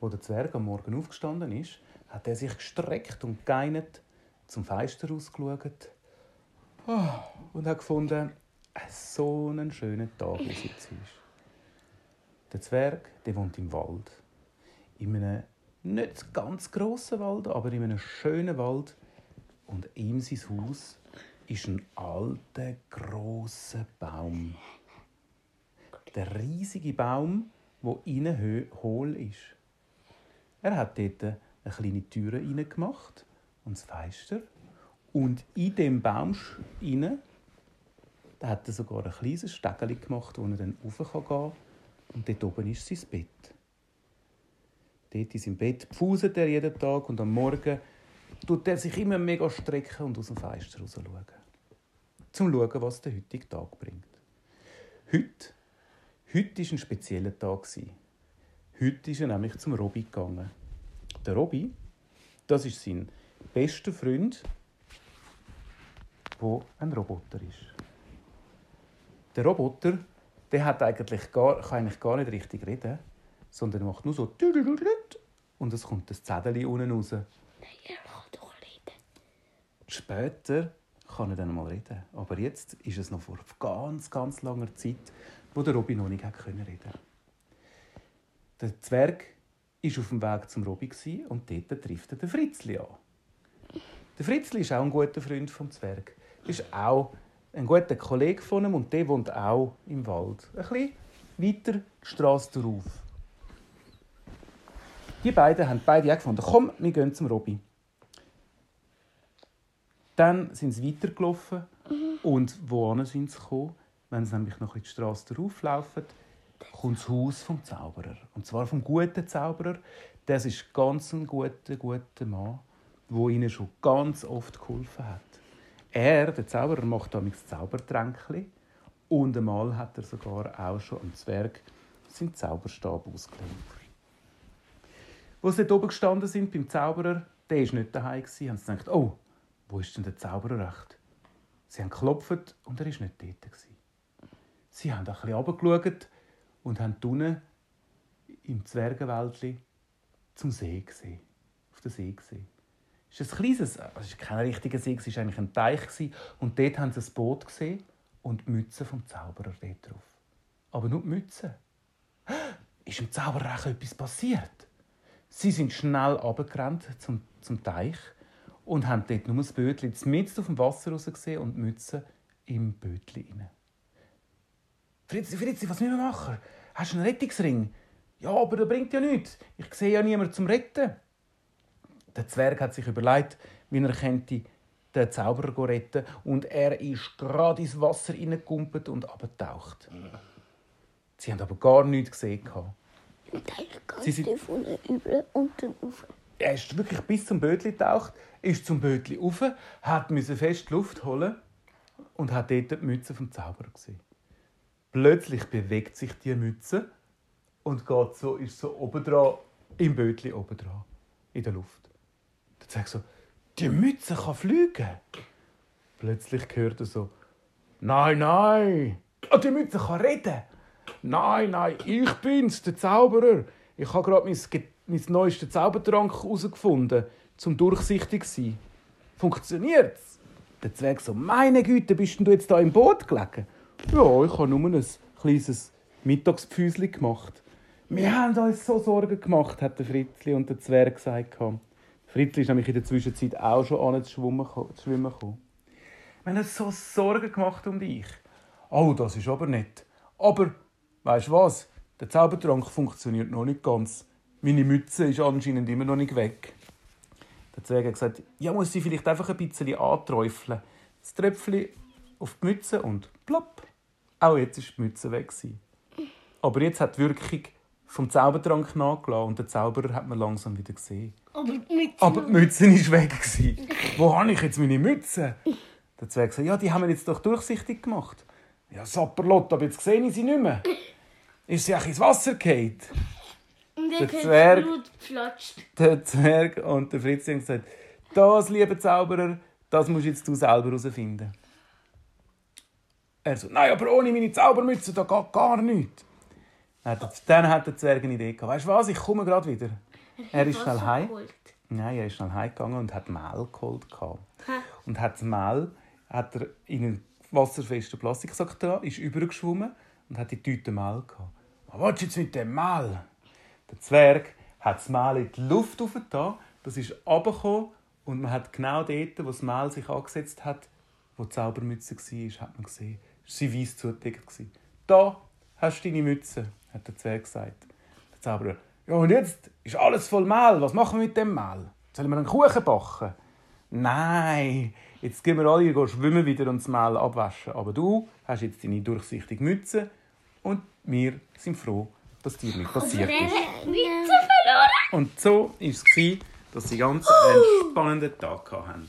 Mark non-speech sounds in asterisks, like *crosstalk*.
wo der Zwerg am Morgen aufgestanden ist, hat er sich gestreckt und geinert, zum Fenster rausgeschaut ah, und hat gefunden, so einen schönen Tag, wie es jetzt ist. Der Zwerg der wohnt im Wald. In einem nicht ganz grossen Wald, aber in einem schönen Wald. Und ihm sein Haus ist ein alter, grosser Baum. Der riesige Baum, wo innen hohl ist. Er hat dort eine kleine Tür gemacht und das Fenster. Und in dem Baum innen, da hat er sogar ein kleines Stegeli gemacht, wo er dann rauf kann Und dort oben ist sein Bett. Dort in seinem Bett pfuset er jeden Tag und am Morgen tut er sich immer mega strecken und aus dem Fenster raus schauen. Zum schauen, was der heutige Tag bringt. Heute, heute war ein spezieller Tag. Heute ist er nämlich zum Robby gegangen. Der Robby, das ist sein bester Freund, der ein Roboter ist. Der Roboter, der hat eigentlich gar, kann eigentlich gar nicht richtig reden, sondern macht nur so und es kommt das Zettel unten raus. Nein, er kann doch reden. Später kann er dann mal reden. Aber jetzt ist es noch vor ganz, ganz langer Zeit, wo der Robby noch nicht reden konnte. Der Zwerg war auf dem Weg zum Robby und dort trifft er den Fritzli an. Der Fritzli ist auch ein guter Freund vom Zwerg. Ist auch ein guter Kollege von ihm und der wohnt auch im Wald. Ein bisschen weiter die Straße drauf. Die beiden haben beide auch gefunden, komm, wir gehen zum Robby. Dann sind sie weitergelaufen mhm. und wohin sind sie gekommen? Wenn sie nämlich noch in die Straße drauf laufen, kommt das Haus vom Zauberer. Und zwar vom guten Zauberer. Das ist ganz ein guter, guter Mann, der ihnen schon ganz oft geholfen hat. Er, der Zauberer, macht damals Zaubertränkchen und einmal hat er sogar auch schon am Zwerg seinen Zauberstab ausgelegt. Wo sie dort oben gestanden sind beim Zauberer, der war nicht daheim, haben sie gedacht, oh, wo ist denn der Zauberer recht? Sie haben geklopft und er war nicht dort. Sie haben ein bisschen runtergeschaut und haben unten im Zwergenwäldli zum See gesehen. Auf den See gesehen. Es ist ein kleines, es ist kein richtiger See, es war eigentlich ein Teich. Und dort haben sie ein Boot gesehen und die Mütze vom Zauberer dort drauf. Aber nur die Mütze. *gasps* Ist dem Zauberer etwas passiert? Sie sind schnell runtergerannt zum, zum Teich und haben dort nur das Bötchen mitten auf dem Wasser raus gesehen und die Mütze im Bötchen rein. Fritzi, Fritzi, was müssen wir machen? Hast du einen Rettungsring? Ja, aber der bringt ja nichts. Ich sehe ja niemanden zum Retten. Der Zwerg hat sich überlegt, wie er könnte den Zauberer retten und er ist gerade ins Wasser hineingekumpelt und abgetaucht. Sie haben aber gar nichts gesehen. Sie sind von über unten rauf. Er ist wirklich bis zum Bötli getaucht, ist zum Bötli rauf, hat fest Luft holen und hat dort die Mütze vom Zauberer gesehen. Plötzlich bewegt sich die Mütze und geht so, ist so oben dran, im Bötli oben dran, in der Luft. Dann sagt so, die Mütze kann fliegen. Plötzlich hört er so, nein, nein, oh, die Mütze kann reden. Nein, nein, ich bin's, der Zauberer. Ich habe gerade mein, mein neuestes Zaubertrank herausgefunden, zum durchsichtig zu sein. Funktioniert's? Der Zwerg so, meine Güte, bist du jetzt da im Boot gelegen? Ja, ich habe nur ein kleines Mittagspfüsli gemacht. Wir haben uns so Sorgen gemacht, hat der Fritzli und der Zwerg gesagt. Fritzli ist nämlich in der Zwischenzeit auch schon an zu schwimmen gekommen. Wir haben uns so Sorgen gemacht um dich. Oh, das ist aber nett. Aber, weißt du was? Der Zaubertrank funktioniert noch nicht ganz. Meine Mütze ist anscheinend immer noch nicht weg. Der Zwerg hat gesagt, ja, muss sie vielleicht einfach ein bisschen anträufeln. Das Tröpfchen auf die Mütze und plopp. Auch jetzt ist die Mütze weg. Aber jetzt hat die Wirkung vom Zaubertrank nachgelassen und den Zauberer hat man langsam wieder gesehen. Aber die Mütze, Aber die Mütze ist weg. Wo habe ich jetzt meine Mütze? Der Zwerg sagt, ja, die haben wir jetzt doch durchsichtig gemacht. Ja, Sapperlot, aber jetzt sehe ich sie nicht mehr. Ist sie auch ins Wasser gefallen? Und Der Zwerg-. Der Zwerg und der Fritz haben gesagt, das, lieber Zauberer, das musst jetzt du selber herausfinden. Er so, nein, aber ohne meine Zaubermütze, da geht gar nichts. Dann hat der Zwerg eine Idee gehabt. Weißt du was, ich komme gerade wieder. *laughs* Er ist schnell heim. Nein, er ist schnell heimgegangen und hat Mehl geholt. gehabt. Ha. Und hat das Mehl hat er in einen wasserfesten Plastiksack da, ist übergeschwommen und hat die Tüte Mehl gehabt. Was willst du jetzt mit dem Mehl? Der Zwerg hat das Mehl in die Luft aufgetan, das ist runtergekommen und man hat genau dort, wo das Mehl sich angesetzt hat, wo die Zaubermütze war, hat man gesehen, war weiss zugedeckt. Da hast du deine Mütze, hat der Zwerg gesagt. Der Zauberer, ja und jetzt ist alles voll Mehl, was machen wir mit dem Mehl? Sollen wir einen Kuchen backen? Nein, jetzt gehen wir alle gehen schwimmen wieder und das Mehl abwaschen. Aber du hast jetzt deine durchsichtige Mütze und wir sind froh, dass dir nicht passiert ist. Mütze verloren. Und so war es, dass sie ganz einen spannenden Tag hatten.